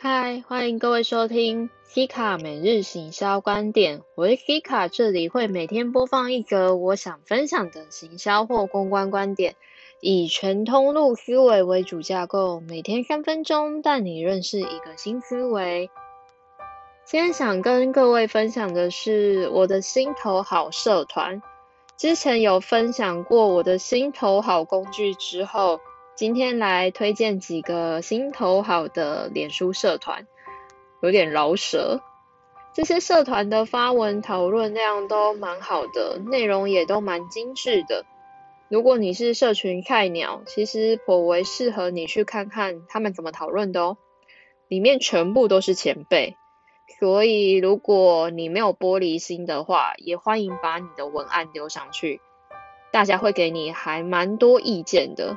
嗨，欢迎各位收听 k 卡每日行销观点。我是 k 卡这里会每天播放一则我想分享的行销或公关观点，以全通路思维为主架构，每天三分钟带你认识一个新思维。今天想跟各位分享的是我的心头好社团。之前有分享过我的心头好工具之后。今天来推荐几个心头好的脸书社团，有点饶舌。这些社团的发文讨论量都蛮好的，内容也都蛮精致的。如果你是社群菜鸟，其实颇为适合你去看看他们怎么讨论的哦。里面全部都是前辈，所以如果你没有玻璃心的话，也欢迎把你的文案丢上去，大家会给你还蛮多意见的。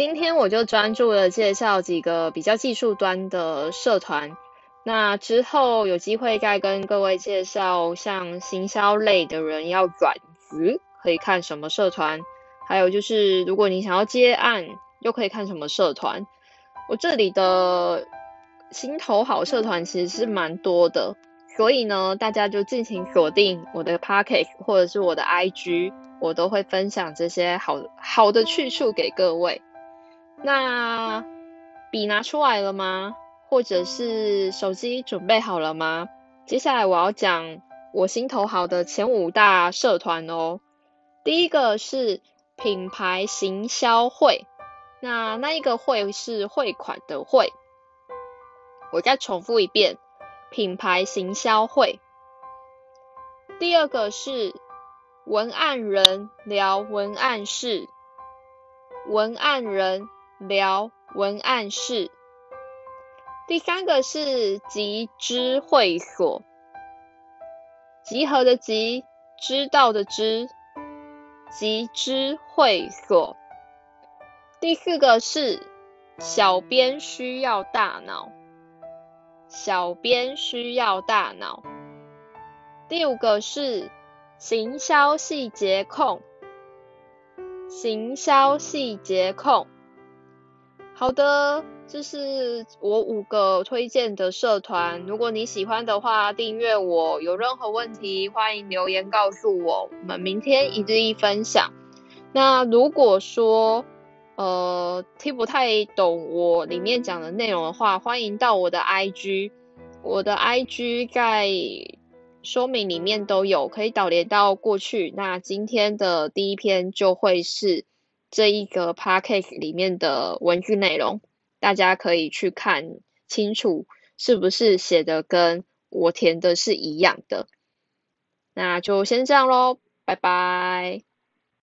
今天我就专注的介绍几个比较技术端的社团，那之后有机会再跟各位介绍，像行销类的人要转职可以看什么社团，还有就是如果你想要接案又可以看什么社团。我这里的心头好社团其实是蛮多的，所以呢，大家就尽情锁定我的 p o c k e t 或者是我的 IG，我都会分享这些好好的去处给各位。那笔拿出来了吗？或者是手机准备好了吗？接下来我要讲我心头好的前五大社团哦。第一个是品牌行销会，那那一个会是汇款的会。我再重复一遍，品牌行销会。第二个是文案人聊文案事，文案人。聊文案室，第三个是集知会所，集合的集，知道的知，集知会所。第四个是小编需要大脑，小编需要大脑。第五个是行销细节控，行销细节控。好的，这是我五个推荐的社团。如果你喜欢的话，订阅我。有任何问题，欢迎留言告诉我。我们明天一日一分享。那如果说呃听不太懂我里面讲的内容的话，欢迎到我的 IG，我的 IG 在说明里面都有，可以导连到过去。那今天的第一篇就会是。这一个 package 里面的文字内容，大家可以去看清楚，是不是写的跟我填的是一样的？那就先这样喽，拜拜。